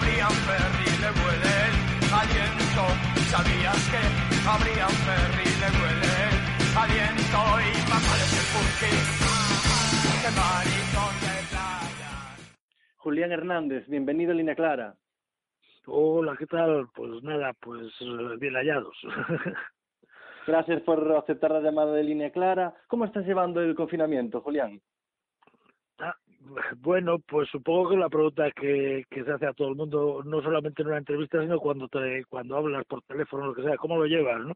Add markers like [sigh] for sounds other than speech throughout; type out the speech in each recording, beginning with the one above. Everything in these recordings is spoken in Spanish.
ferry de aliento, sabías que ferry de aliento y más vale que porque, que maricón de playa. Julián Hernández, bienvenido a Línea Clara. Hola, ¿qué tal? Pues nada, pues eh, bien hallados. Gracias por aceptar la llamada de Línea Clara. ¿Cómo estás llevando el confinamiento, Julián? Bueno, pues supongo que la pregunta que, se hace a todo el mundo, no solamente en una entrevista, sino cuando te, cuando hablas por teléfono, lo que sea, ¿cómo lo llevas, no?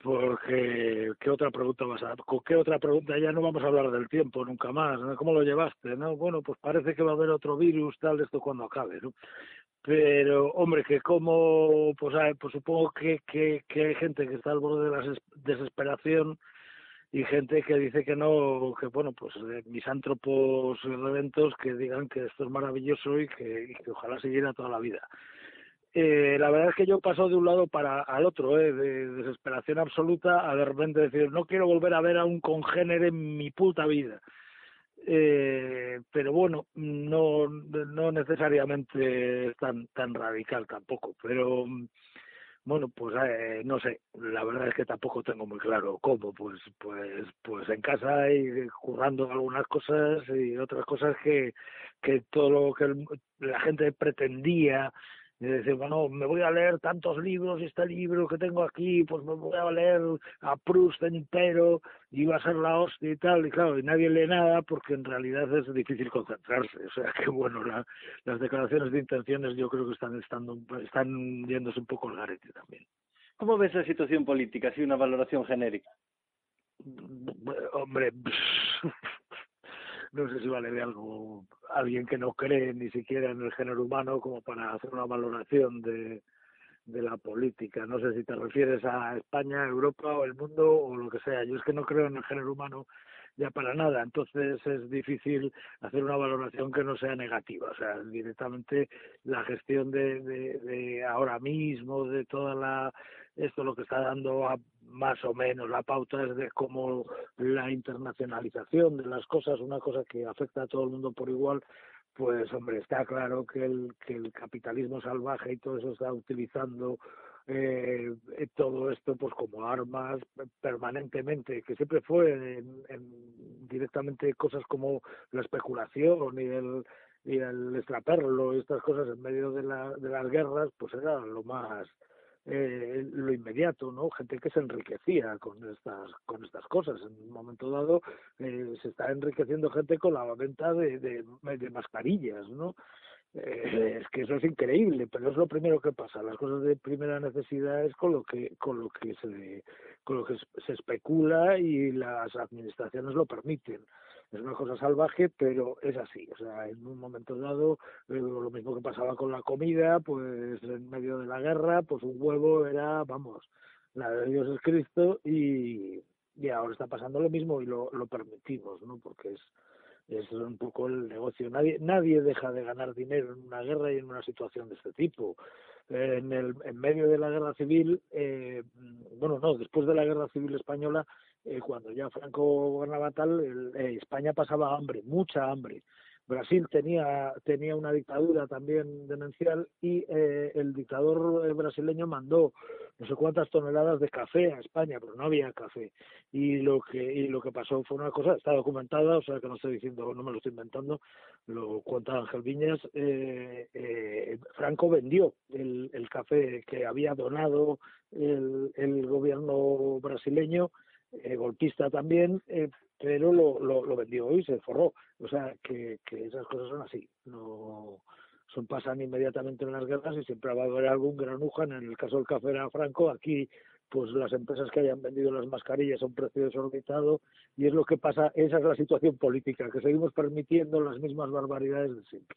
Porque, ¿qué otra pregunta vas a...? ¿Con qué otra pregunta? Ya no vamos a hablar del tiempo nunca más. ¿Cómo lo llevaste, no? Bueno, pues parece que va a haber otro virus, tal, esto cuando acabe, ¿no? Pero, hombre, que como, pues, pues supongo que, que hay gente que está al borde de la desesperación y gente que dice que no, que bueno, pues eh, misántropos reventos que digan que esto es maravilloso y que, y que ojalá siguiera toda la vida. Eh, la verdad es que yo paso de un lado para al otro, eh, de desesperación absoluta a de repente decir, no quiero volver a ver a un congénere en mi puta vida. Eh, pero bueno, no, no necesariamente tan, tan radical tampoco, pero bueno, pues eh, no sé, la verdad es que tampoco tengo muy claro cómo, pues, pues, pues en casa y currando algunas cosas y otras cosas que, que todo lo que la gente pretendía y decir, bueno, me voy a leer tantos libros este libro que tengo aquí, pues me voy a leer a Proust entero y va a ser la hostia y tal, y claro, y nadie lee nada porque en realidad es difícil concentrarse, o sea [laughs] que bueno, la, las declaraciones de intenciones yo creo que están estando, están yéndose un poco al garete también. ¿Cómo ves la situación política? Así una valoración genérica. Hombre, [laughs] no sé si vale de algo alguien que no cree ni siquiera en el género humano como para hacer una valoración de, de la política. No sé si te refieres a España, Europa o el mundo o lo que sea. Yo es que no creo en el género humano ya para nada. Entonces es difícil hacer una valoración que no sea negativa. O sea, directamente la gestión de, de, ahora mismo, de toda la esto lo que está dando a más o menos la pauta es de cómo la internacionalización de las cosas, una cosa que afecta a todo el mundo por igual, pues hombre, está claro que el, que el capitalismo salvaje y todo eso está utilizando eh, todo esto pues como armas permanentemente, que siempre fue en, en directamente cosas como la especulación y el y el extraperlo y estas cosas en medio de, la, de las guerras, pues era lo más eh, lo inmediato, ¿no? Gente que se enriquecía con estas con estas cosas. En un momento dado eh, se está enriqueciendo gente con la venta de, de mascarillas, ¿no? Eh, es que eso es increíble, pero es lo primero que pasa. Las cosas de primera necesidad es con lo que con lo que se con lo que se especula y las administraciones lo permiten es una cosa salvaje, pero es así. O sea, en un momento dado, eh, lo mismo que pasaba con la comida, pues en medio de la guerra, pues un huevo era, vamos, la de Dios es Cristo y, y ahora está pasando lo mismo y lo, lo permitimos, ¿no? Porque es, es un poco el negocio. Nadie, nadie deja de ganar dinero en una guerra y en una situación de este tipo. en, el, en medio de la guerra civil, eh, bueno, no, después de la guerra civil española, eh, cuando ya Franco gobernaba tal, el, eh, España pasaba hambre, mucha hambre. Brasil tenía, tenía una dictadura también demencial y eh, el dictador brasileño mandó no sé cuántas toneladas de café a España, pero no había café. Y lo que, y lo que pasó fue una cosa, está documentada, o sea que no estoy diciendo, no me lo estoy inventando, lo cuenta Ángel Viñas, eh, eh, Franco vendió el, el café que había donado el, el gobierno brasileño eh, golpista también, eh, pero lo, lo, lo, vendió y se forró. O sea, que, que esas cosas son así, no son pasan inmediatamente en las guerras y siempre va a haber algún granuja. En el caso del café era Franco, aquí pues las empresas que hayan vendido las mascarillas a un precio desorbitado y es lo que pasa, esa es la situación política, que seguimos permitiendo las mismas barbaridades de siempre.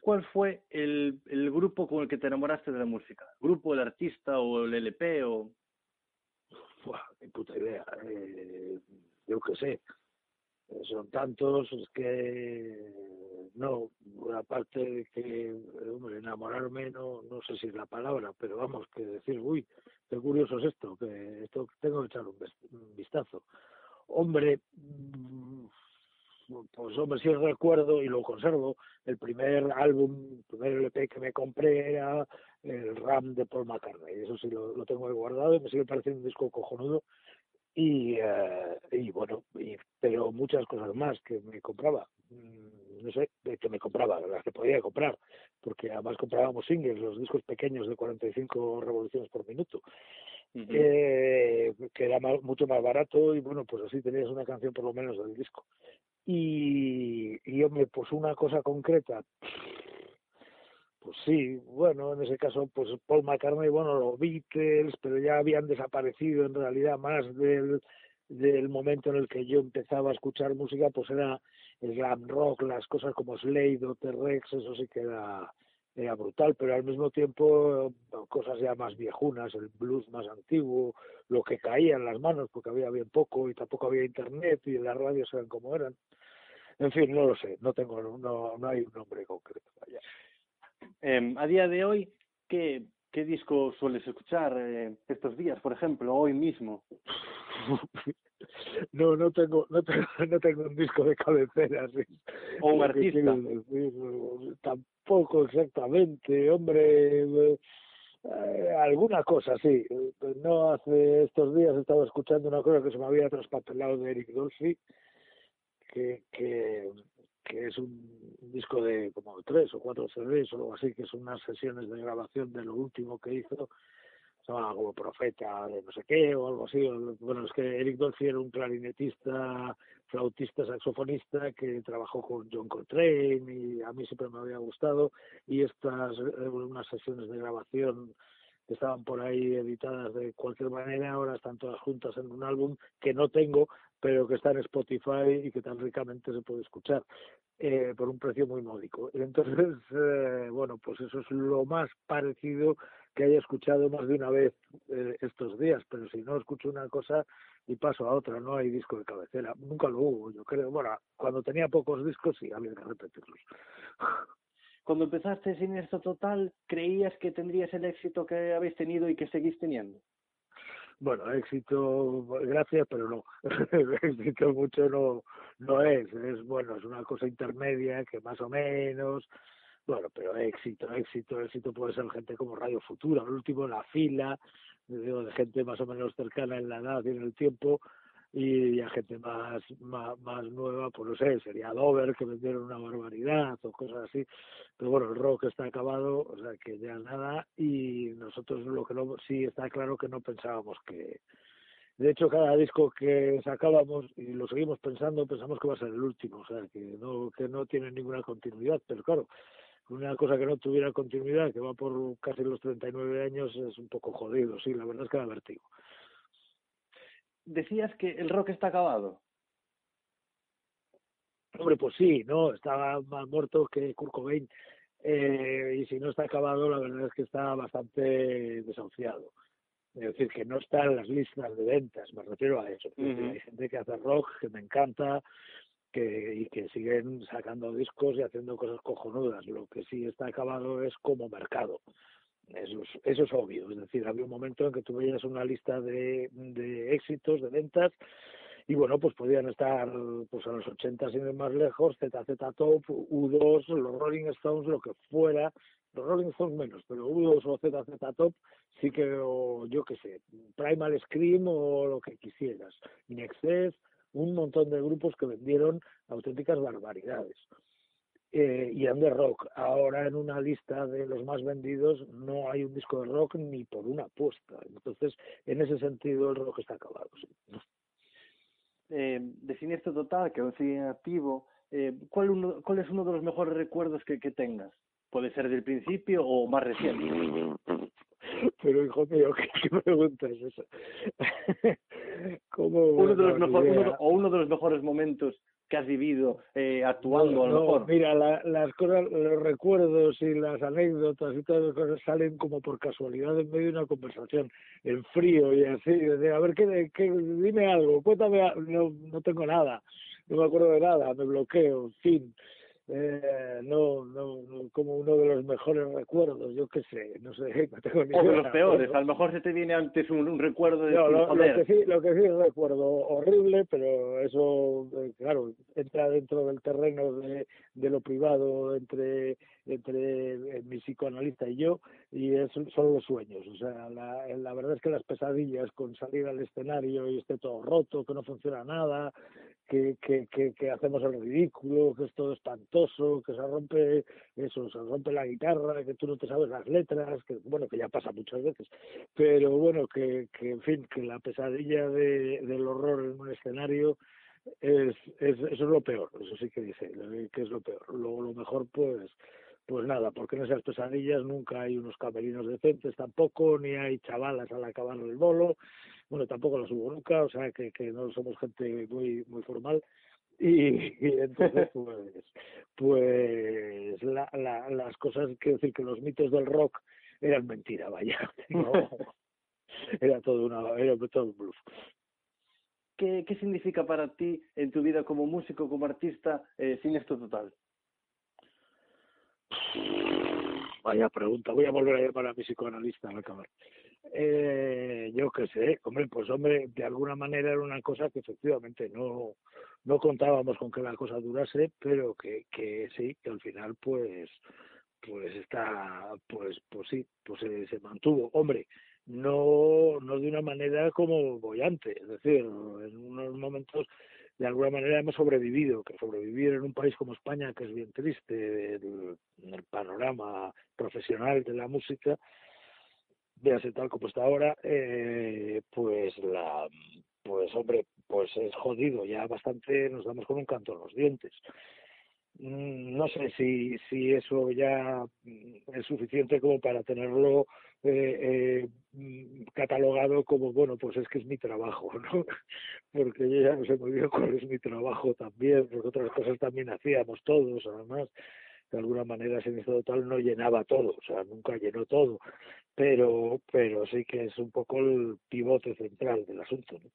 ¿Cuál fue el, el grupo con el que te enamoraste de la música? ¿Grupo, el artista o el LP o...? Buah, ni puta idea. Eh, yo qué sé. Eh, son tantos que no, aparte de que, hombre, enamorarme no, no sé si es la palabra, pero vamos, que decir, uy, qué curioso es esto, que esto tengo que echar un, vistazo. Hombre, mm, pues hombre, sí recuerdo y lo conservo, el primer álbum, el primer LP que me compré era el Ram de Paul McCartney, eso sí lo, lo tengo guardado y me sigue pareciendo un disco cojonudo y, eh, y bueno, y, pero muchas cosas más que me compraba, mm, no sé, que me compraba, las que podía comprar, porque además comprábamos singles, los discos pequeños de 45 revoluciones por minuto, eh, que era mucho más barato y bueno, pues así tenías una canción por lo menos del disco. Y, y hombre, pues una cosa concreta, pues sí, bueno, en ese caso, pues Paul McCartney, bueno, los Beatles, pero ya habían desaparecido en realidad más del, del momento en el que yo empezaba a escuchar música, pues era el glam rock, las cosas como Slade o T-Rex, eso sí que era, era brutal, pero al mismo tiempo cosas ya más viejunas, el blues más antiguo, lo que caía en las manos, porque había bien poco y tampoco había internet y las radios eran como eran. En fin, no lo sé, no tengo, no, no hay un nombre concreto. Vaya. Eh, a día de hoy, ¿qué, qué disco sueles escuchar eh, estos días, por ejemplo, hoy mismo? [laughs] no, no tengo, no tengo, [laughs] no tengo un disco de cabecera, sí. O un artista. tampoco exactamente, hombre. Eh, alguna cosa, sí. No hace estos días he estado escuchando una cosa que se me había traspapelado de Eric Dolphy, que, que que es un disco de como tres o cuatro CDs o algo así, que son unas sesiones de grabación de lo último que hizo, se llama como Profeta de no sé qué o algo así. Bueno, es que Eric Dolphy era un clarinetista, flautista, saxofonista que trabajó con John Coltrane y a mí siempre me había gustado y estas eh, unas sesiones de grabación que estaban por ahí editadas de cualquier manera, ahora están todas juntas en un álbum que no tengo, pero que está en Spotify y que tan ricamente se puede escuchar eh, por un precio muy módico. Entonces, [laughs] eh, bueno, pues eso es lo más parecido que haya escuchado más de una vez eh, estos días, pero si no escucho una cosa y paso a otra, no hay disco de cabecera, nunca lo hubo, yo creo, bueno, cuando tenía pocos discos sí había que repetirlos. [laughs] Cuando empezaste Siniestro Total, ¿creías que tendrías el éxito que habéis tenido y que seguís teniendo? bueno, éxito, gracias, pero no, [laughs] éxito mucho no, no es, es bueno, es una cosa intermedia que más o menos, bueno, pero éxito, éxito, éxito puede ser gente como Radio Futura, el último la fila, de gente más o menos cercana en la edad y en el tiempo, y a gente más, más, más nueva, pues no sé, sería Dover, que vendieron una barbaridad o cosas así. Pero bueno, el rock está acabado, o sea que ya nada, y nosotros lo que no, sí está claro que no pensábamos que. De hecho, cada disco que sacábamos, y lo seguimos pensando, pensamos que va a ser el último, o sea, que no, que no tiene ninguna continuidad, pero claro, una cosa que no tuviera continuidad, que va por casi los 39 años, es un poco jodido, sí, la verdad es que da vertigo decías que el rock está acabado. Hombre, pues sí, no, estaba más muerto que Kurt Cobain. Eh, y si no está acabado, la verdad es que está bastante desahuciado. Es decir, que no está en las listas de ventas, me refiero a eso. Hay gente que hace rock, que me encanta, que, y que siguen sacando discos y haciendo cosas cojonudas. Lo que sí está acabado es como mercado. Eso es, eso es obvio, es decir, había un momento en que tú veías una lista de, de éxitos, de ventas, y bueno, pues podían estar pues a los 80 sin ir más lejos, ZZ Top, U2, los Rolling Stones, lo que fuera, los Rolling Stones menos, pero U2 o ZZ Top sí que, o yo qué sé, Primal Scream o lo que quisieras, In Excess, un montón de grupos que vendieron auténticas barbaridades eh, y under rock. Ahora en una lista de los más vendidos no hay un disco de rock ni por una apuesta. Entonces, en ese sentido, el rock está acabado. Sí. Eh, de Siniestro Total, que aún sigue activo, eh, ¿cuál, uno, ¿cuál es uno de los mejores recuerdos que, que tengas? Puede ser del principio o más reciente. [laughs] Pero hijo mío, ¿qué, qué pregunta es esa? [laughs] ¿Cómo, uno de los mejores, uno, o uno de los mejores momentos que has vivido eh, actuando a lo mejor. Mira, la, las cosas, los recuerdos y las anécdotas y todas las cosas salen como por casualidad en medio de una conversación, en frío y así, de, a ver, ¿qué, qué, dime algo, cuéntame, no, no tengo nada, no me acuerdo de nada, me bloqueo, en fin. Eh, no, no, como uno de los mejores recuerdos, yo qué sé, no sé, [laughs] no tengo ni O idea. de los peores, a lo mejor se te viene antes un, un recuerdo de No, lo, que sí, lo que sí recuerdo horrible, pero eso, eh, claro, entra dentro del terreno de, de lo privado entre entre eh, mi psicoanalista y yo, y es, son los sueños. O sea, la, la verdad es que las pesadillas con salir al escenario y esté todo roto, que no funciona nada, que, que, que, que hacemos el ridículo, que es todo espantoso, que se rompe eso, se rompe la guitarra, que tú no te sabes las letras, que bueno, que ya pasa muchas veces, pero bueno, que, que en fin, que la pesadilla de, del horror en un escenario es, es eso es lo peor, eso sí que dice, que es lo peor. Lo, lo mejor pues pues nada, porque en esas pesadillas nunca hay unos camerinos decentes tampoco, ni hay chavalas al acabar el bolo, bueno, tampoco las hubo nunca, o sea que, que no somos gente muy muy formal. Y, y entonces [laughs] pues pues la, la, las cosas quiero decir que los mitos del rock eran mentira vaya. [laughs] [laughs] No, era todo una era todo un bluff. ¿Qué, ¿Qué significa para ti en tu vida como músico, como artista, eh, Siniestro Total? Vaya pregunta, voy a volver a llamar a mi psicoanalista al acabar. Eh, yo qué sé, hombre, pues hombre, de alguna manera era una cosa que efectivamente no, no contábamos con que la cosa durase, pero que, que sí, que al final pues pues está, pues, pues sí, pues se, mantuvo. Hombre, no, no de una manera como bollante, es decir, en unos momentos de alguna manera hemos sobrevivido, que sobrevivir en un país como España, que es bien triste, el, el panorama profesional de la música, véase tal como está ahora, eh, pues la, pues hombre, pues es jodido, ya bastante nos damos con un canto en los dientes. No sé si, si eso ya es suficiente como para tenerlo eh, eh, catalogado como, bueno, pues es que es mi trabajo, [laughs] ¿no? Porque yo ya no sé muy bien cuál es mi trabajo también, porque otras cosas también hacíamos todos, además, de alguna manera Siniestro Total no llenaba todo, o sea, nunca llenó todo, pero, pero sí que es un poco el pivote central del asunto, ¿no?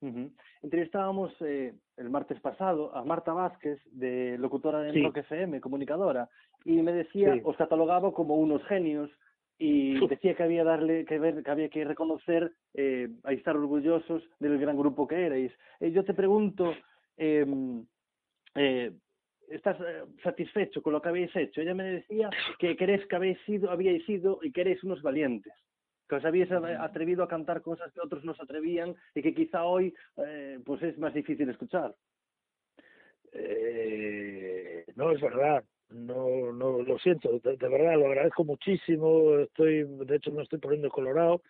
Uh -huh. Entrevistábamos eh, el martes pasado a Marta Vázquez, de locutora de Sí. Rock FM, comunicadora, y me decía, Sí. os catalogaba como unos genios y decía que había darle que ver, que había que reconocer, eh, a estar orgullosos del gran grupo que erais. Eh, yo te pregunto, eh, eh, ¿estás eh, satisfecho con lo que habéis hecho? Ella me decía que queréis que habéis sido, habíais sido y que erais unos valientes que os habéis atrevido a cantar cosas que otros no se atrevían y que quizá hoy eh, pues es más difícil escuchar. No, es verdad. No, no, lo siento, de, verdad, lo agradezco muchísimo. Estoy, de hecho, me estoy poniendo colorado.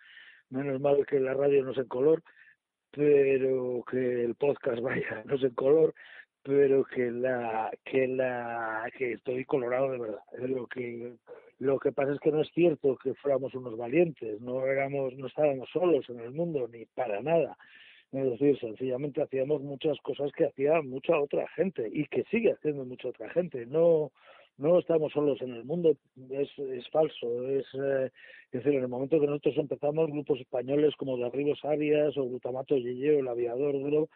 Menos mal que la radio no es en color, pero que el podcast [laughs] vaya, no es en color, pero que la, que la, que estoy colorado de verdad. Lo que, lo que pasa es que no es cierto que fuéramos unos valientes, no éramos, no estábamos solos en el mundo, ni para nada. Es decir, sencillamente hacíamos muchas cosas que hacía mucha otra gente y que sigue haciendo mucha otra gente. No, no estamos solos en el mundo, es, es falso. Es, eh, decir, en el momento que nosotros empezamos, grupos españoles como Derribos Arias o Glutamato Yeye o El Aviador Duro,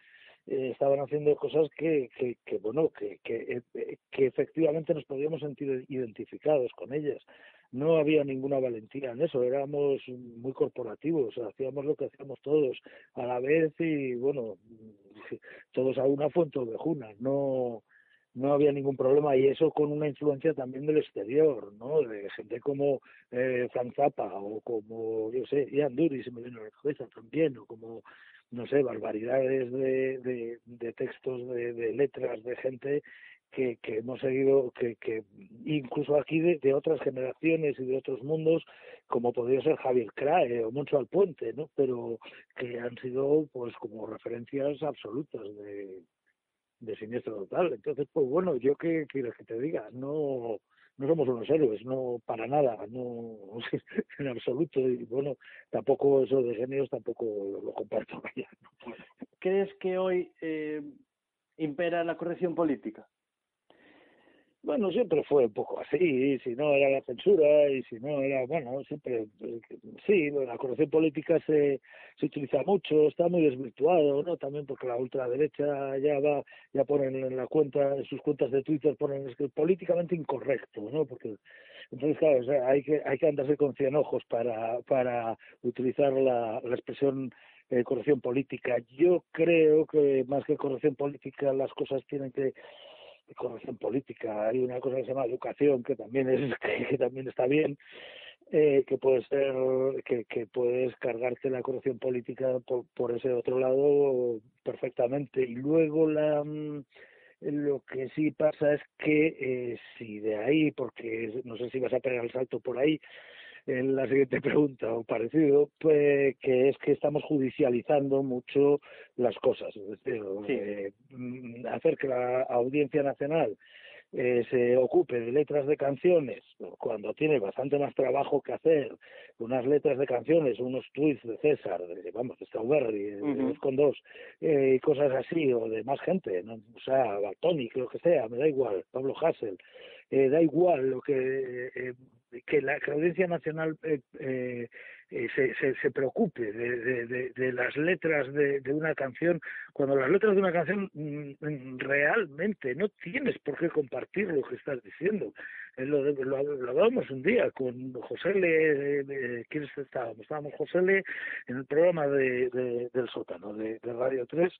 eh, estaban haciendo cosas que, que, que bueno, que, que, eh, que efectivamente nos podíamos sentir identificados con ellas. No había ninguna valentía en eso, éramos muy corporativos, hacíamos lo que hacíamos todos a la vez y bueno, [laughs] todos a una fuente ovejuna, no, no había ningún problema y eso con una influencia también del exterior, ¿no? De gente como eh, Frank Zappa o como, yo sé, Ian Dury se me viene a la cabeza también, o como no sé, barbaridades de, de, de textos, de, de, letras de gente que, hemos seguido, que, que incluso aquí de, de, otras generaciones y de otros mundos, como podría ser Javier Crae o Moncho Alpuente, ¿no? Pero que han sido, pues, como referencias absolutas de, de siniestro total. Entonces, pues bueno, yo qué quieres que te diga, no no somos unos héroes, no para nada, no [laughs] en absoluto. Y bueno, tampoco eso de genios tampoco lo, lo comparto. ¿Crees que hoy eh, impera la corrección política? Bueno, siempre fue un poco así, y si no era la censura, y si no era, bueno, siempre, sí, la corrección política se, se utiliza mucho, está muy desvirtuado, ¿no? También porque la ultraderecha ya va, ya ponen en la cuenta, en sus cuentas de Twitter ponen es que políticamente incorrecto, ¿no? Porque entonces claro, hay que hay que andarse con cien ojos para para utilizar la, la expresión eh, corrupción política. Yo creo que más que corrupción política las cosas tienen que corrupción política. Hay una cosa que se llama educación que también es [laughs] que, también está bien. Eh, que puede ser que, que puedes cargarte la corrupción política por, por ese otro lado perfectamente y luego la mm, lo que sí pasa es que eh, si de ahí porque no sé si vas a pegar el salto por ahí en la siguiente pregunta o parecido, pues que es que estamos judicializando mucho las cosas, es decir, eh, hacer que la Audiencia Nacional eh, se ocupe de letras de canciones cuando tiene bastante más trabajo que hacer unas letras de canciones unos tweets de César de, vamos de Strawberry de, dos con dos eh, y cosas así o de más gente ¿no? o sea Bartoni lo que sea me da igual Pablo Hassel eh, da igual lo que eh, que la Audiencia Nacional eh, eh, eh, se, se, se, preocupe de, de, de, las letras de, una canción, cuando las letras de una canción mm, realmente no tienes por qué compartir lo que estás diciendo. Lo, lo, lo hablábamos un día con José Le, ¿quiénes estábamos? Estábamos José Le en el programa de, del sótano de, Radio 3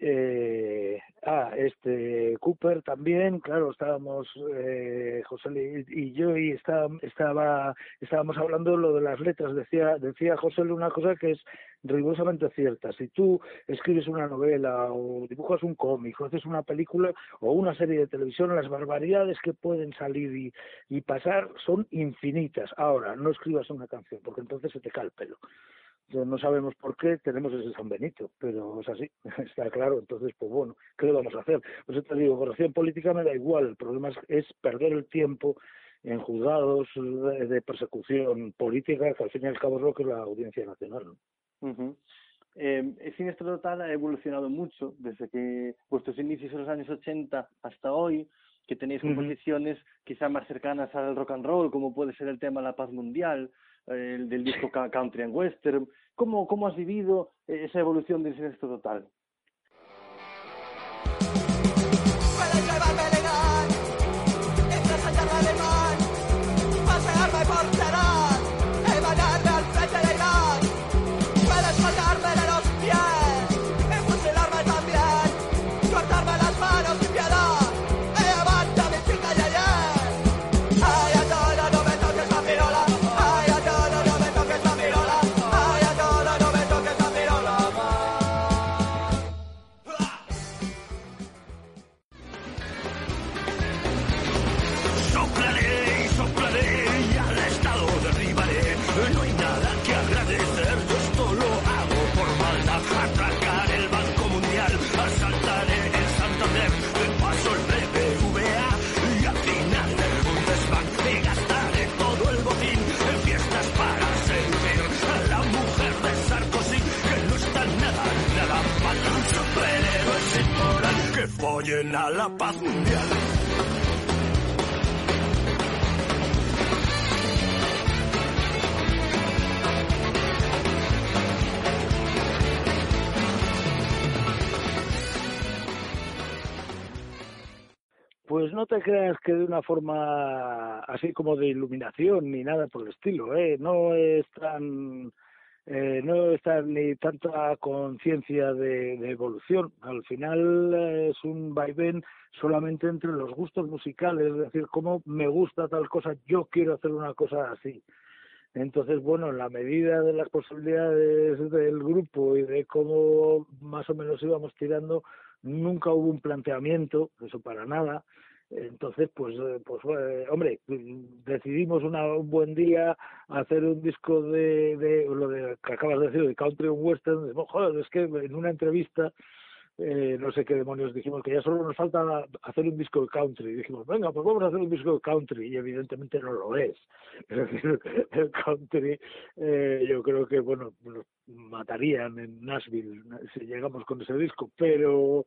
eh, ah, este Cooper también, claro, estábamos eh, José y yo y estaba, estaba estábamos hablando lo de las letras, decía decía José una cosa que es rigurosamente cierta. Si tú escribes una novela o dibujas un cómic o haces una película o una serie de televisión, las barbaridades que pueden salir y, pasar son infinitas. Ahora, no escribas una canción porque entonces se te cae el pelo no sabemos por qué tenemos ese San Benito, pero es así, [laughs] está claro. Entonces, pues bueno, ¿qué le vamos a hacer? Pues te digo, corrupción política me da igual, el problema es, perder el tiempo en juzgados de, persecución política, que al fin y al cabo es lo que es la Audiencia Nacional. Uh eh, el cine total ha evolucionado mucho desde que vuestros inicios en los años 80 hasta hoy, que tenéis composiciones quizá más cercanas al rock and roll, como puede ser el tema La Paz Mundial, el del disco Country and Western. ¿Cómo, cómo has vivido esa evolución del cine total? Te creas que de una forma así como de iluminación ni nada por el estilo, ¿eh? No es tan eh, no está ni tanta conciencia de, evolución. Al final eh, es un vaivén solamente entre los gustos musicales, es decir, cómo me gusta tal cosa, yo quiero hacer una cosa así. Entonces, bueno, en la medida de las posibilidades del grupo y de cómo más o menos íbamos tirando, nunca hubo un planteamiento, eso para nada, entonces, pues, eh, pues eh, hombre, decidimos una, un buen día hacer un disco de, de lo de, que acabas de decir, de country and western. Joder, es que en una entrevista eh, no sé qué demonios dijimos que ya solo nos falta hacer un disco de country y dijimos venga pues vamos a hacer un disco de country y evidentemente no lo es [laughs] es decir el country eh, yo creo que bueno nos matarían en Nashville si llegamos con ese disco pero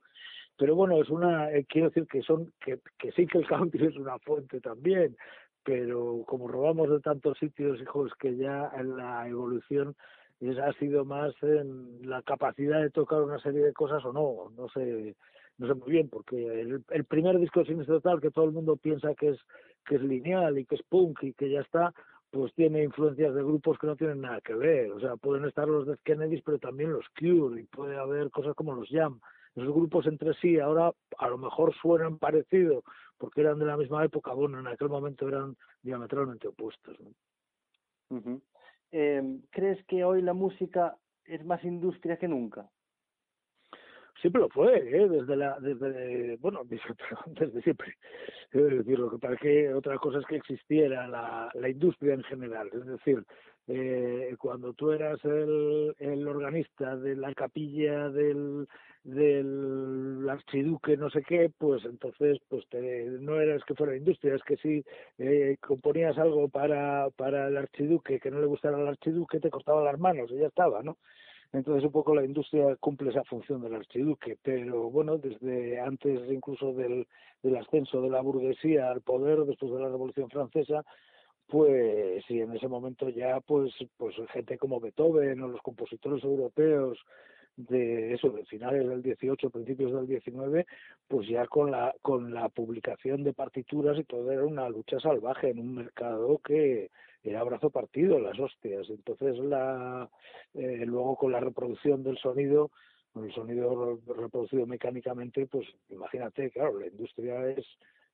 pero bueno es una eh, quiero decir que son que, que sí que el country es una fuente también pero como robamos de tantos sitios hijos que ya en la evolución ha sido más en la capacidad de tocar una serie de cosas o no, no sé, no sé muy bien, porque el, el primer disco Sinistra Total que todo el mundo piensa que es que es lineal y que es punk y que ya está, pues tiene influencias de grupos que no tienen nada que ver. O sea, pueden estar los Death Kennedys, pero también los Cure, y puede haber cosas como los Jam. Esos grupos entre sí ahora a lo mejor suenan parecido, porque eran de la misma época, bueno, en aquel momento eran diametralmente opuestos. ¿no? eh, ¿Crees que hoy la música es más industria que nunca? siempre lo fue, ¿eh? desde la, desde, bueno, [laughs] desde siempre. Es decir, lo que para que otra cosa es que existiera la, la industria en general. Es decir, eh, cuando tú eras el, organista de la capilla del, del archiduque no sé qué, pues entonces pues te, no eras que fuera industria, es que si eh, componías algo para, para el archiduque que no le gustara al archiduque, te cortaba las manos y ya estaba, ¿no? Entonces un poco la industria cumple esa función del archiduque, pero bueno, desde antes incluso del ascenso de la burguesía al poder, después de la Revolución Francesa, pues y en ese momento ya pues pues gente como Beethoven o los compositores europeos de eso de finales del 18 principios del 19 pues ya con la con la publicación de partituras y todo era una lucha salvaje en un mercado que era brazo partido las hostias. Entonces la eh, luego con la reproducción del sonido el sonido reproducido mecánicamente pues imagínate claro la industria es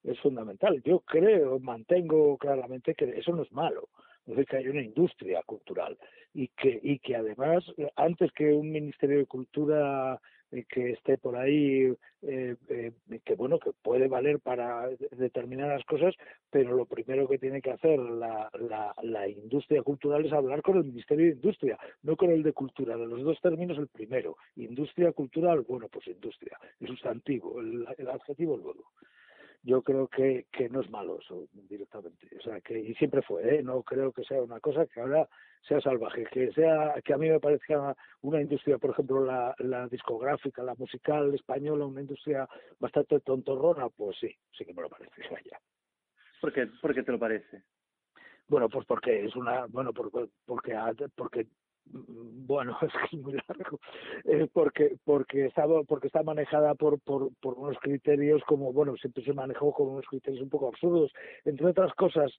es fundamental yo creo mantengo claramente que eso no es malo es decir, que hay una industria cultural y que y que además antes que un ministerio de cultura eh, que esté por ahí, eh, eh, que bueno, que puede valer para determinadas cosas, pero lo primero que tiene que hacer la, la, la, industria cultural es hablar con el Ministerio de Industria, no con el de Cultura. De los dos términos, el primero. Industria cultural, bueno, pues industria, el sustantivo, el, el adjetivo luego yo creo que, que no es malo eso directamente. O sea, que y siempre fue, ¿eh? no creo que sea una cosa que ahora sea salvaje, que sea que a mí me parezca una industria, por ejemplo, la, la discográfica, la musical española, una industria bastante tontorrona, pues sí, sí que me lo parece, [laughs] vaya. ¿Por qué, ¿Por qué te lo parece? Bueno, pues porque es una, bueno, porque, porque, porque bueno [laughs] es que es muy largo. Eh, porque porque estaba porque está manejada por, por por unos criterios como bueno siempre se manejó con unos criterios un poco absurdos. Entre otras cosas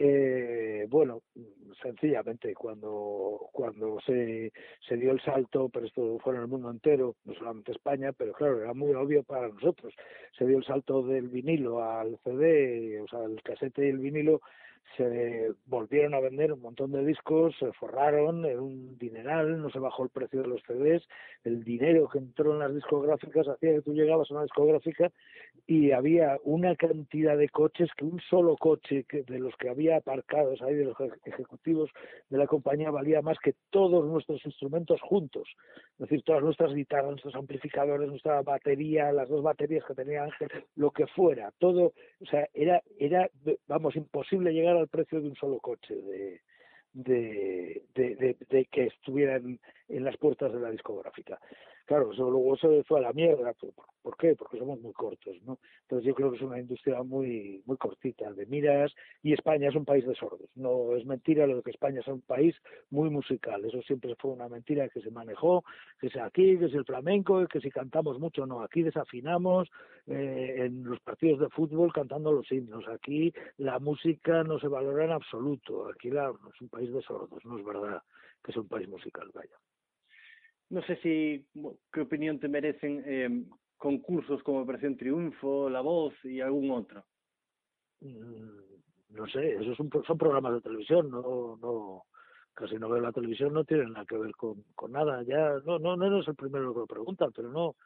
eh, bueno sencillamente cuando cuando se se dio el salto pero esto fue en el mundo entero no solamente España pero claro era muy obvio para nosotros. Se dio el salto del vinilo al CD o sea el casete y el vinilo se volvieron a vender un montón de discos, se forraron, en un dineral, no se bajó el precio de los CDs, el dinero que entró en las discográficas hacía que tú llegabas a una discográfica y había una cantidad de coches que un solo coche que de los que había aparcados ahí de los ejecutivos de la compañía valía más que todos nuestros instrumentos juntos, es decir, todas nuestras guitarras, nuestros amplificadores, nuestra batería, las dos baterías que tenía Ángel, lo que fuera, todo, o sea, era, era, vamos, imposible llegar al precio de un solo coche de, de, de, de, que estuvieran en las puertas de la discográfica. Claro, eso luego se fue a la mierda. ¿Por, ¿Por qué? Porque somos muy cortos, ¿no? Entonces yo creo que es una industria muy muy cortita de miras y España es un país de sordos. No es mentira lo de que España es un país muy musical. Eso siempre fue una mentira que se manejó, que es aquí, que es el flamenco, que si cantamos mucho, no. Aquí desafinamos eh, en los partidos de fútbol cantando los himnos. Aquí la música no se valora en absoluto. Aquí la, es un país de sordos, no es verdad que es un país musical, vaya. No sé si, qué opinión te merecen eh, concursos como Operación Triunfo, La Voz y algún otro. Mm, no sé, esos son, son programas de televisión, no, no, casi no veo la televisión, no tienen nada que ver con, con nada. Ya, no, no, no eres el primero que lo preguntan, pero no,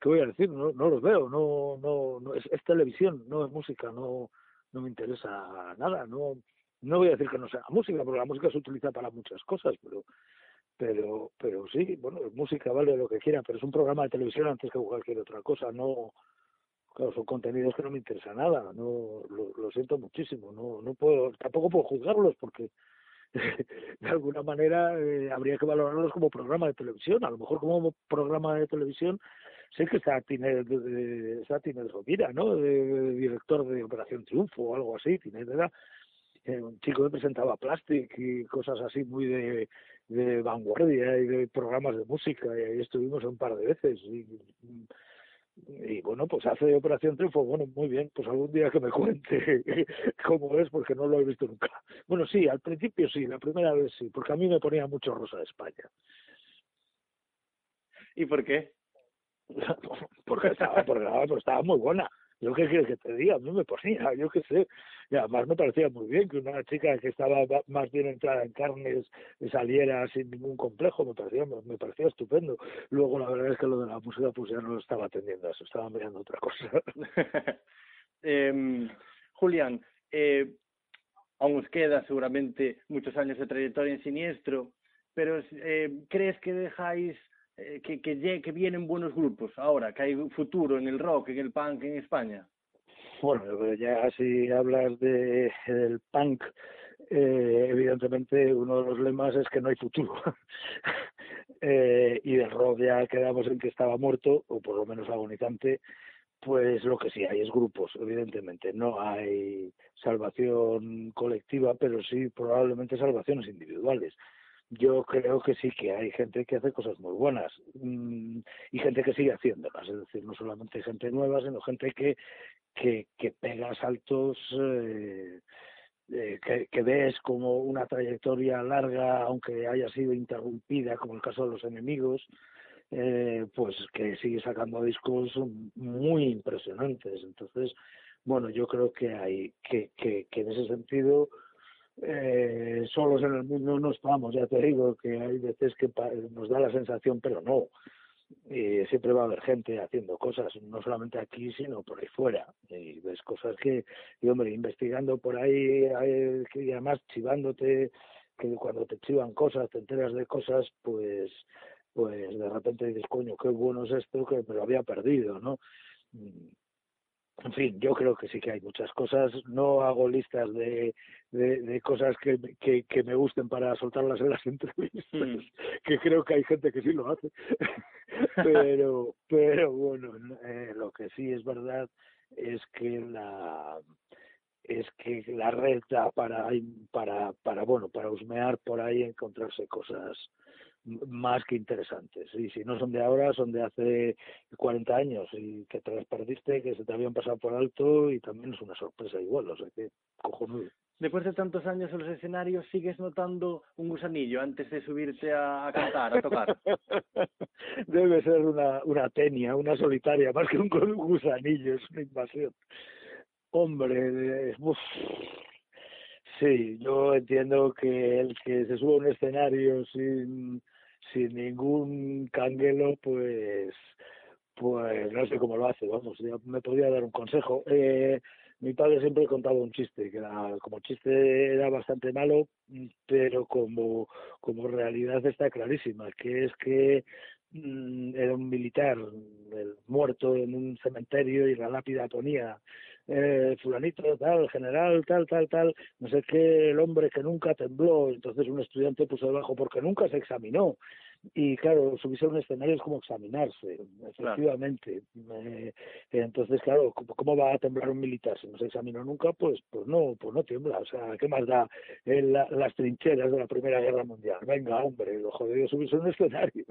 ¿qué voy a decir? No, no los veo, no, no, no es, es televisión, no es música, no, no me interesa nada, no, no voy a decir que no sea música, porque la música se utiliza para muchas cosas, pero pero pero sí, bueno, música vale lo que quiera, pero es un programa de televisión antes que cualquier otra cosa, no claro, son contenidos que no me interesa nada, no lo, siento muchísimo, no no puedo tampoco puedo juzgarlos porque [laughs] de alguna manera eh, habría que valorarlos como programa de televisión, a lo mejor como programa de televisión sé que está tiene está tiene Rovira, ¿no? De, director de Operación Triunfo o algo así, tiene edad eh, un chico que presentaba Plastic y cosas así muy de de vanguardia y de programas de música y ahí estuvimos un par de veces y, y bueno, pues hace Operación Triunfo, bueno, muy bien, pues algún día que me cuente [laughs] cómo es, porque no lo he visto nunca. Bueno, sí, al principio sí, la primera vez sí, porque a mí me ponía mucho Rosa de España. ¿Y por qué? [laughs] porque estaba, porque pues estaba muy buena. Yo qué quieres que te diga, a mí me ponía, [laughs] yo qué sé. Y además me parecía muy bien que una chica que estaba más bien entrada en carnes saliera sin ningún complejo, me parecía, me parecía estupendo. Luego la verdad es que lo de la música pues ya no estaba atendiendo a eso, estaba mirando otra cosa. [laughs] eh, Julián, eh, aún os queda seguramente muchos años de trayectoria en Siniestro, pero eh, ¿crees que dejáis eh, que, que, que vienen buenos grupos ahora, que hay futuro en el rock, en el punk en España? Bueno, ya si hablas de, del punk, eh, evidentemente uno de los lemas es que no hay futuro. [laughs] eh, y del rock ya quedamos en que estaba muerto, o por lo menos agonizante, pues lo que sí hay es grupos, evidentemente. No hay salvación colectiva, pero sí probablemente salvaciones individuales yo creo que sí que hay gente que hace cosas muy buenas mm, y gente que sigue haciéndolas, es decir, no solamente gente nueva, sino gente que, que, que pega saltos eh, eh, que, ves como una trayectoria larga, aunque haya sido interrumpida, como el caso de los enemigos, eh, pues que sigue sacando discos muy impresionantes. Entonces, bueno, yo creo que hay que, que, que en ese sentido eh, solos en el mundo no estamos, ya te digo que hay veces que nos da la sensación, pero no. Siempre va a haber gente haciendo cosas, no solamente aquí, sino por ahí fuera. Y ves cosas que, y hombre, investigando por ahí, y además chivándote, que cuando te chivan cosas, te enteras de cosas, pues pues de repente dices, coño, qué bueno es esto, que me lo había perdido, ¿no? En fin, yo creo que sí que hay muchas cosas. No hago listas de, de, de cosas que, que, que, me gusten para soltarlas en las [laughs] entrevistas, mm. que creo que hay gente que sí lo hace. [laughs] pero, pero bueno, eh, lo que sí es verdad es que la es que la red para para para bueno para husmear por ahí encontrarse cosas más que interesantes. Y si no son de ahora, son de hace 40 años y que te las perdiste, que se te habían pasado por alto y también es una sorpresa igual, o sea que cojonudo. Después de tantos años en los escenarios, ¿sigues notando un gusanillo antes de subirte a, cantar, a tocar? [laughs] Debe ser una, una tenia, una solitaria, más que un gusanillo, es una invasión. Hombre, uf, sí, yo entiendo que el que se sube a un escenario sin sin ningún canguelo, pues pues no sé cómo lo hace, vamos, me podría dar un consejo. Eh, mi padre siempre contaba un chiste, que era, como chiste era bastante malo, pero como, como realidad está clarísima, que es que mm, era un militar muerto en un cementerio y la lápida ponía eh, fulanito tal, general tal, tal, tal, no sé qué, el hombre que nunca tembló, entonces un estudiante puso debajo porque nunca se examinó. Y claro, subirse a un escenario es como examinarse, efectivamente. Eh, entonces, claro, ¿cómo va a temblar un militar? Si no se examinó nunca, pues pues no pues no tiembla. O sea, ¿qué más da la, las trincheras de la Primera Guerra Mundial? Venga, hombre, lo jodido subirse a un escenario.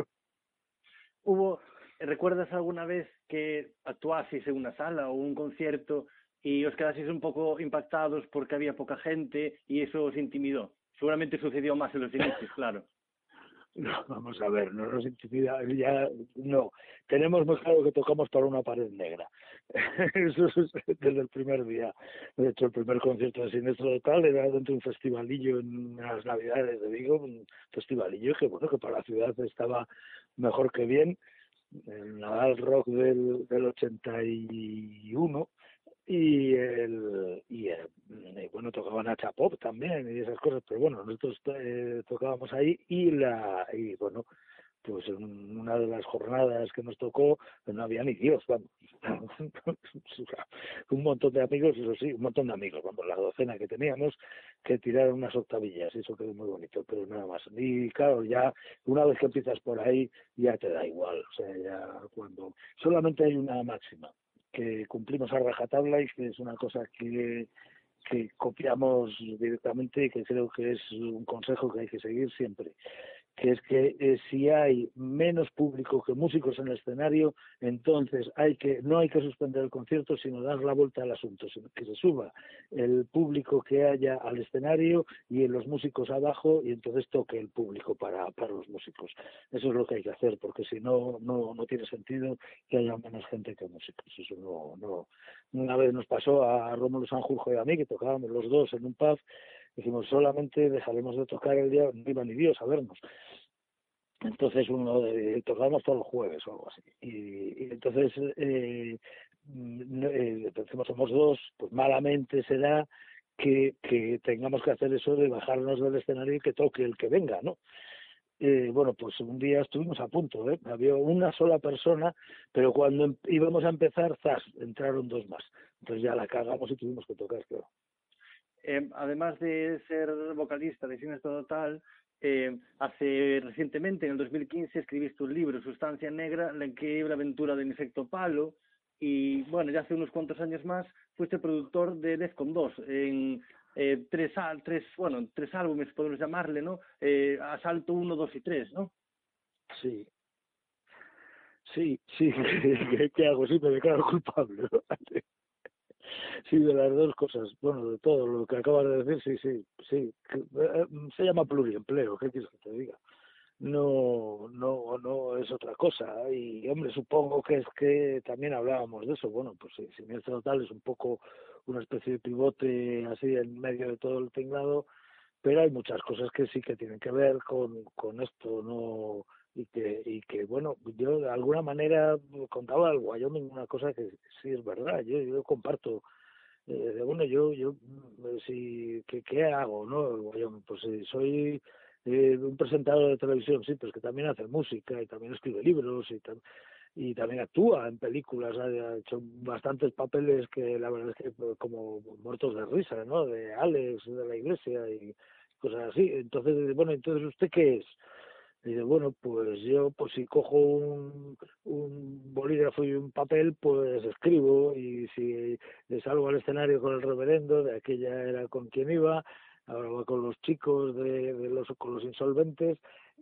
Hubo, ¿recuerdas alguna vez que actuasis en una sala o un concierto y os quedasteis un poco impactados porque había poca gente y eso os intimidó. Seguramente sucedió más en los inicios, claro. [laughs] No, vamos a ver, no nos intimida, ya no. Tenemos muy claro que tocamos para una pared negra. [laughs] Eso es desde el primer día. De hecho, el primer concierto de Sinestro Total era dentro de un festivalillo en las Navidades de Vigo, un festivalillo que, bueno, que para la ciudad estaba mejor que bien. El Nadal Rock del, del 81 y el y, bueno tocaban a Pop también y esas cosas pero bueno nosotros eh, tocábamos ahí y la y bueno pues en una de las jornadas que nos tocó no había ni Dios vamos [laughs] un montón de amigos eso sí un montón de amigos vamos la docena que teníamos que tiraron unas octavillas eso quedó muy bonito pero nada más. Y claro ya una vez que empiezas por ahí ya te da igual o sea ya cuando solamente hay una máxima que cumplimos a rajatabla y que es una cosa que, que copiamos directamente y que creo que es un consejo que hay que seguir siempre. Que es que eh, si hay menos público que músicos en el escenario, entonces hay que no hay que suspender el concierto, sino dar la vuelta al asunto, sino que se suba el público que haya al escenario y los músicos abajo y entonces toque el público para, para los músicos. Eso es lo que hay que hacer, porque si no, no, no tiene sentido que haya menos gente que músicos. Eso no, no. Una vez nos pasó a Rómulo Sanjurjo y a mí, que tocábamos los dos en un pub, Dijimos, solamente dejaremos de tocar el día, no iba ni Dios a vernos. Entonces uno de, tocábamos todos los jueves o algo así. Y, entonces eh, mm, eh, somos dos, pues malamente será que, que tengamos que hacer eso de bajarnos del escenario y que toque el que venga, ¿no? Eh, bueno, pues un día estuvimos a punto, ¿eh? había una sola persona, pero cuando em, íbamos a empezar, ¡zas! entraron dos más. Entonces ya la cagamos y tuvimos que tocar, claro. Eh, además de ser vocalista de Cine Total, eh, hace recientemente, en el 2015, escribiste un libro, Sustancia Negra, la increíble aventura del insecto palo, y bueno, ya hace unos cuantos años más fuiste productor de Defcon 2 en eh, tres, tres, bueno, tres álbumes, podemos llamarle, ¿no? Eh, Asalto 1, 2 y 3, ¿no? Sí. Sí, sí, [laughs] ¿qué, hago? Sí, me declaro culpable. [laughs] [laughs] Sí, de las dos cosas. Bueno, de todo lo que acabas de decir, sí, sí, sí. Eh, se llama pluriempleo, ¿qué quieres que te diga? No, no, no es otra cosa. Y, hombre, supongo que es que también hablábamos de eso. Bueno, pues sí, Siniestro Total es un poco una especie de pivote así en medio de todo el tinglado, pero hay muchas cosas que sí que tienen que ver con, con esto, no y que y que bueno yo de alguna manera contaba al Wyoming una cosa que sí es verdad yo yo comparto eh, bueno yo yo mm, si qué, qué hago no pues eh, soy eh, un presentador de televisión sí pero es que también hace música y también escribe libros y y también actúa en películas ha hecho bastantes papeles que la verdad es que pues, como muertos de risa no de Alex de la iglesia y cosas así. Entonces bueno entonces usted qué es dice, bueno, pues yo, pues si cojo un, bolígrafo y un papel, pues escribo, y si salgo al escenario con el reverendo, de aquella era con quien iba, ahora va con los chicos, de, los, con los insolventes,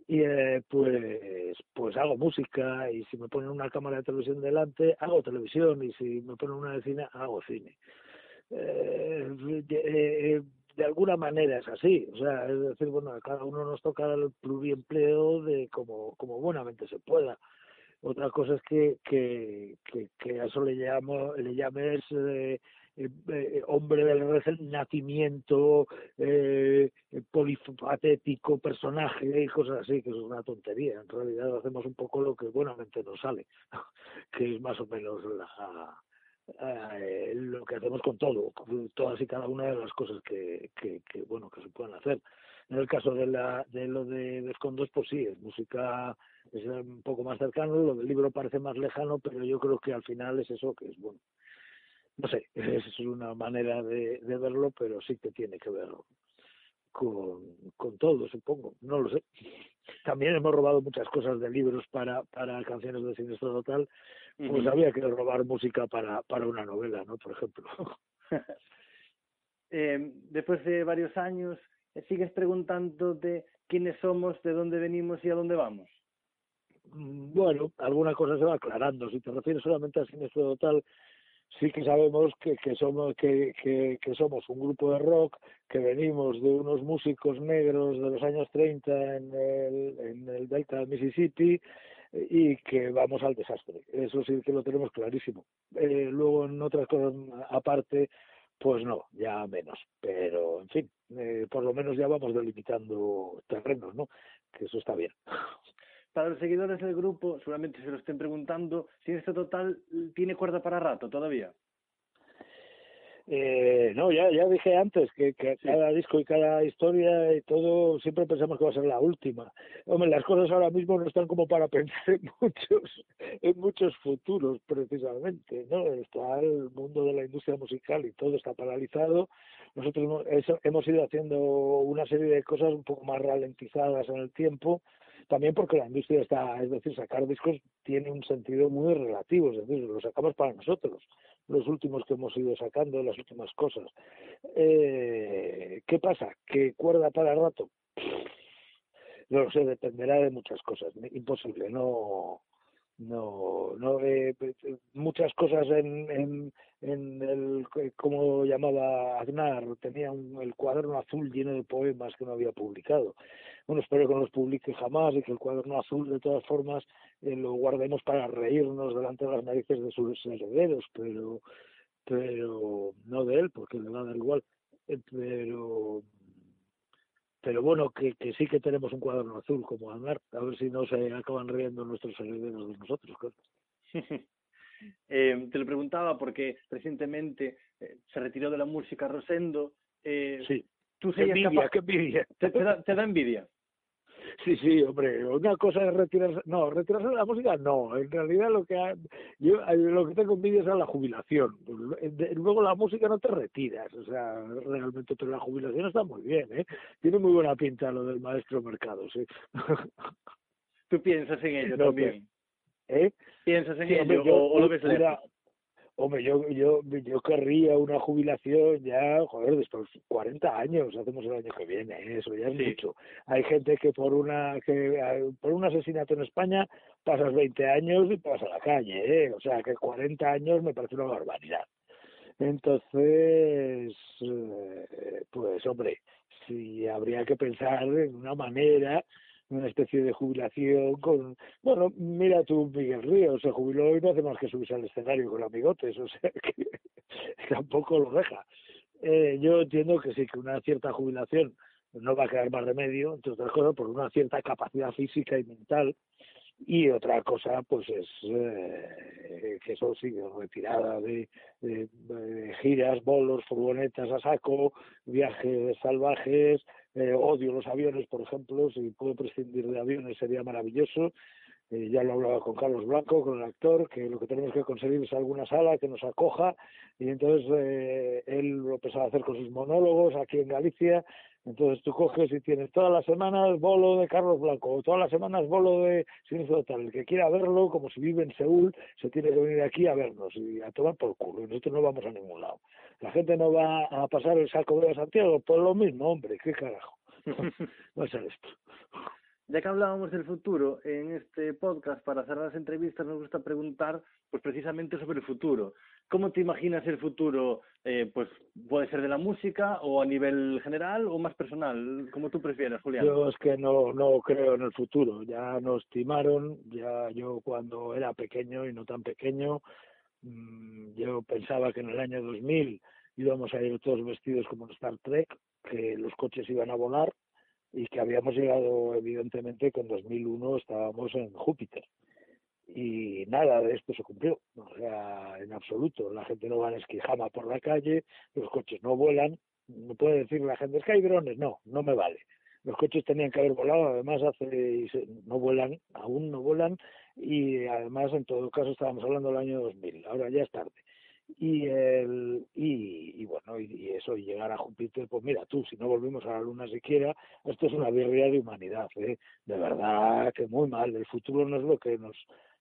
y eh, pues, pues hago música, y si me ponen una cámara de televisión delante, hago televisión, y si me ponen una de cine, hago cine. Eh, eh, de alguna manera es así, o sea, es decir, bueno, a cada uno nos toca el pluriempleo de como, como buenamente se pueda. Otra cosa es que, que, que, a eso le llamo, le llames eh, eh, eh, hombre del renacimiento, eh, polipatético, personaje y cosas así, que es una tontería. En realidad hacemos un poco lo que buenamente nos sale, [laughs] que es más o menos la, eh, lo que hacemos con todo, todas y cada una de las cosas que, bueno que se pueden hacer. En el caso de la de lo de Descondos, pues sí, es música es un poco más cercano, lo del libro parece más lejano, pero yo creo que al final es eso que es bueno. No sé, [laughs] es una manera de, verlo, pero sí que tiene que ver con, todo, supongo, no lo sé. También hemos robado muchas cosas de libros para, para canciones de Sinestro Total, pues había que robar música para, para una novela, ¿no? Por ejemplo. [laughs] eh, después de varios años, ¿sigues preguntándote quiénes somos, de dónde venimos y a dónde vamos? Mm, bueno, alguna cosa se va aclarando. Si te refieres solamente a Sinestro Total, sí que sabemos que, que somos que, que, que, somos un grupo de rock que venimos de unos músicos negros de los años 30 en el, en el delta del Mississippi y que vamos al desastre. Eso sí que lo tenemos clarísimo. Eh, luego en otras cosas aparte, pues no, ya menos. Pero, en fin, eh, por lo menos ya vamos delimitando terrenos, ¿no? Que eso está bien. Para los seguidores del grupo, seguramente se lo estén preguntando, si este total tiene cuerda para rato todavía. Eh, no, ya, ya dije antes que, que cada disco y cada historia y todo siempre pensamos que va a ser la última. Hombre, las cosas ahora mismo no están como para [laughs] pensar en muchos, en muchos futuros precisamente, ¿no? Está el mundo de la industria musical y todo está paralizado. Nosotros hemos, hemos ido haciendo una serie de cosas un poco más ralentizadas en el tiempo también porque la industria está, es decir, sacar discos tiene un sentido muy relativo, es decir, lo sacamos para nosotros, los últimos que hemos ido sacando, las últimas cosas. Eh, ¿Qué pasa? ¿Que cuerda para rato? no lo sé, dependerá de muchas cosas. Imposible, no, no, no eh, muchas cosas en, en, en el como llamaba Aznar tenía un, el cuaderno azul lleno de poemas que no había publicado. Bueno espero que no los publique jamás y que el cuaderno azul de todas formas eh, lo guardemos para reírnos delante de las narices de sus herederos pero pero no de él porque le va a dar igual. Eh, pero pero bueno, que, que sí que tenemos un cuaderno azul como Aznar, a ver si no se acaban riendo nuestros herederos de nosotros. [laughs] eh, te lo preguntaba porque recientemente eh, se retiró de la música Rosendo. Eh, sí. ¿tú qué envidia, qué envidia. ¿Te, te, da, ¿Te da envidia? Sí, sí, hombre, una cosa es retirarse, no, retirarse de la música, no, en realidad lo que yo lo que tengo envidia es a la jubilación, luego la música no te retiras, o sea, realmente pero la jubilación está muy bien, ¿eh? tiene muy buena pinta lo del maestro mercado, sí. ¿Tú piensas en ello no, también? ¿Eh? ¿Piensas en sí, ello hombre, yo, o, o, lo ves lejos? Hombre, yo, yo, yo querría una jubilación ya, joder, después 40 años, hacemos el año que viene, eso ya es Sí. mucho. Hay gente que por una que eh, por un asesinato en España pasas 20 años y vas a la calle, ¿eh? o sea que 40 años me parece una barbaridad. Entonces, eh, pues hombre, sí habría que pensar en una manera una especie de jubilación con bueno mira tú Miguel Ríos se jubiló y no hace más que subirse al escenario con amigotes [laughs] o sea que tampoco lo deja. Eh, yo entiendo que sí que una cierta jubilación no va a quedar más remedio entre otras cosas por una cierta capacidad física y mental. Y otra cosa pues es eh, que eso sí retirada de, de, giras bolos furgonetas a saco viajes salvajes eh, odio los aviones por ejemplo si puedo prescindir de aviones sería maravilloso eh, ya lo hablaba con Carlos Blanco con el actor que lo que tenemos que conseguir es alguna sala que nos acoja y entonces eh, él lo empezaba a hacer con sus monólogos aquí en Galicia entonces tú coges y tienes todas las semanas bolo de Carlos Blanco, o todas las semanas bolo de Silencio Total. El que quiera verlo, como si vive en Seúl, se tiene que venir aquí a vernos y a tomar por culo. Y nosotros no vamos a ningún lado. La gente no va a pasar el saco de Santiago, pues lo mismo, hombre, qué carajo. va a ser esto. Ya que hablábamos del futuro, en este podcast, para cerrar las entrevistas, nos gusta preguntar pues precisamente sobre el futuro. ¿Cómo te imaginas el futuro? Eh, pues puede ser de la música o a nivel general o más personal, como tú prefieras, Julián. Yo es que no, no creo en el futuro. Ya nos timaron, ya yo cuando era pequeño y no tan pequeño, mmm, yo pensaba que en el año 2000 íbamos a ir todos vestidos como en Star Trek, que los coches iban a volar y que habíamos llegado evidentemente que en 2001 estábamos en Júpiter. Y nada de esto se cumplió, o sea, en absoluto. La gente no va en esquijama por la calle, los coches no vuelan, no puede decir la gente es que hay drones, no, no me vale. Los coches tenían que haber volado, además hace no vuelan, aún no vuelan y además en todo caso estábamos hablando del año 2000, ahora ya es tarde y el y, y bueno y, eso y llegar a Júpiter pues mira tú si no volvimos a la luna siquiera esto es una birria de humanidad ¿eh? de verdad que muy mal el futuro no es lo que nos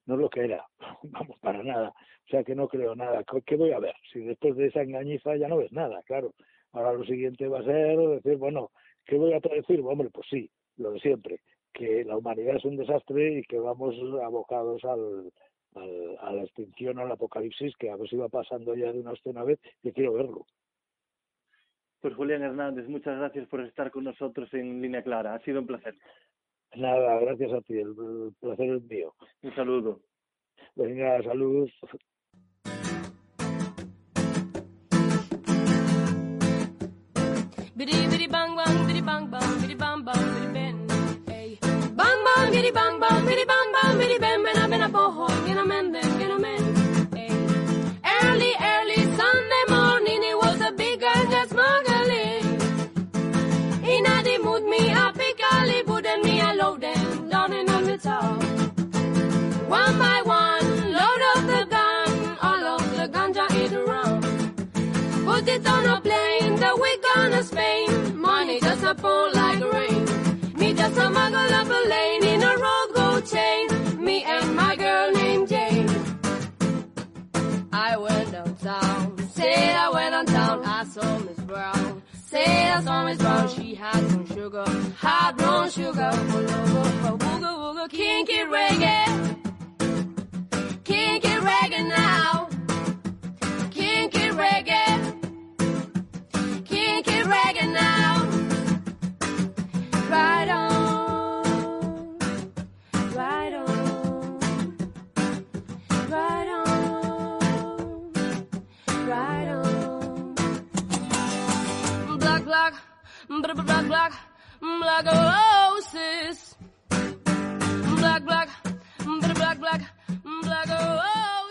no es lo que era [laughs] vamos para nada. O sea que no creo nada. Qué voy a ver si después de esa engañiza ya no ves nada claro. Ahora lo siguiente va a ser decir bueno qué voy a decir hombre pues sí lo de siempre que la humanidad es un desastre y que vamos abocados al al, a la extinción, al apocalipsis, que a ver si va pasando ya de una escena vez, que quiero verlo. Pues Julián Hernández, muchas gracias por estar con nosotros en Línea Clara. Ha sido un placer. Nada, gracias a ti, el, el placer es mío. Un saludo. Venga, salud. Biddy biddy bang bang bang bang it on a plane that we gonna Spain. Money does not fall like rain. Me just a muggle up a lane in a road gold chain. Me and my girl named Jane. I went downtown. Say I went downtown. I saw Miss Brown. Say I saw Miss Brown. She had some sugar, hard brown sugar. Wooga wooga, kinky reggae, kinky reggae now. black, black, black, black roses. Black, black, black, black, black roses.